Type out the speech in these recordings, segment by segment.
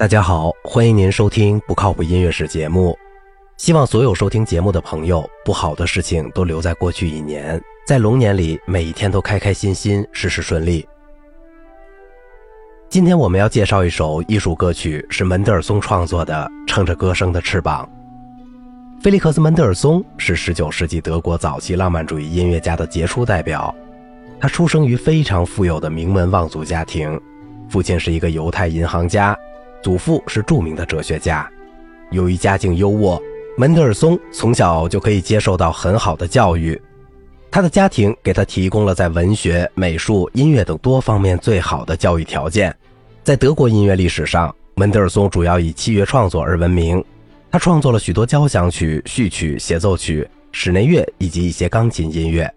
大家好，欢迎您收听不靠谱音乐史节目。希望所有收听节目的朋友，不好的事情都留在过去一年，在龙年里每一天都开开心心，事事顺利。今天我们要介绍一首艺术歌曲，是门德尔松创作的《乘着歌声的翅膀》。菲利克斯·门德尔松是19世纪德国早期浪漫主义音乐家的杰出代表。他出生于非常富有的名门望族家庭，父亲是一个犹太银行家。祖父是著名的哲学家，由于家境优渥，门德尔松从小就可以接受到很好的教育。他的家庭给他提供了在文学、美术、音乐等多方面最好的教育条件。在德国音乐历史上，门德尔松主要以器乐创作而闻名。他创作了许多交响曲、序曲、协奏曲、室内乐以及一些钢琴音乐。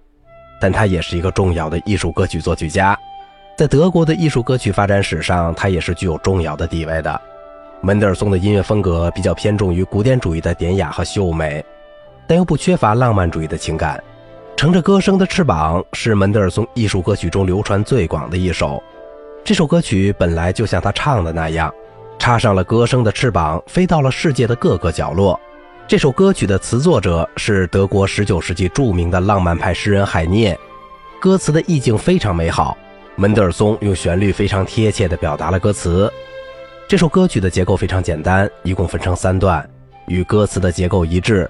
但他也是一个重要的艺术歌曲作曲家。在德国的艺术歌曲发展史上，它也是具有重要的地位的。门德尔松的音乐风格比较偏重于古典主义的典雅和秀美，但又不缺乏浪漫主义的情感。乘着歌声的翅膀是门德尔松艺术歌曲中流传最广的一首。这首歌曲本来就像他唱的那样，插上了歌声的翅膀，飞到了世界的各个角落。这首歌曲的词作者是德国19世纪著名的浪漫派诗人海涅，歌词的意境非常美好。门德尔松用旋律非常贴切地表达了歌词。这首歌曲的结构非常简单，一共分成三段，与歌词的结构一致。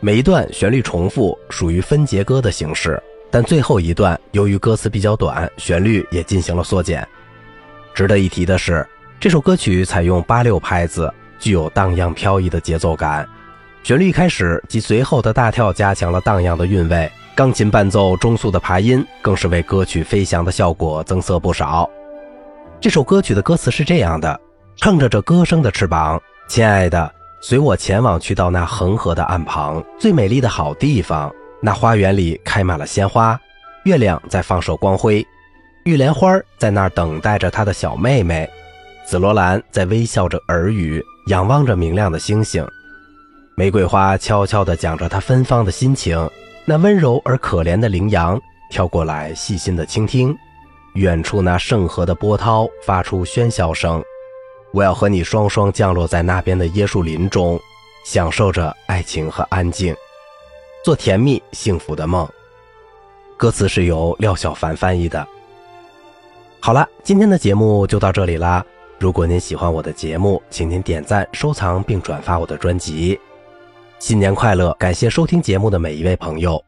每一段旋律重复，属于分节歌的形式。但最后一段由于歌词比较短，旋律也进行了缩减。值得一提的是，这首歌曲采用八六拍子，具有荡漾飘逸的节奏感。旋律一开始及随后的大跳加强了荡漾的韵味。钢琴伴奏中速的爬音，更是为歌曲飞翔的效果增色不少。这首歌曲的歌词是这样的：乘着这歌声的翅膀，亲爱的，随我前往，去到那恒河的岸旁，最美丽的好地方。那花园里开满了鲜花，月亮在放射光辉，玉莲花在那儿等待着她的小妹妹，紫罗兰在微笑着耳语，仰望着明亮的星星，玫瑰花悄悄地讲着她芬芳的心情。那温柔而可怜的羚羊跳过来，细心的倾听。远处那圣河的波涛发出喧嚣声。我要和你双双降落在那边的椰树林中，享受着爱情和安静，做甜蜜幸福的梦。歌词是由廖小凡翻译的。好了，今天的节目就到这里啦。如果您喜欢我的节目，请您点赞、收藏并转发我的专辑。新年快乐！感谢收听节目的每一位朋友。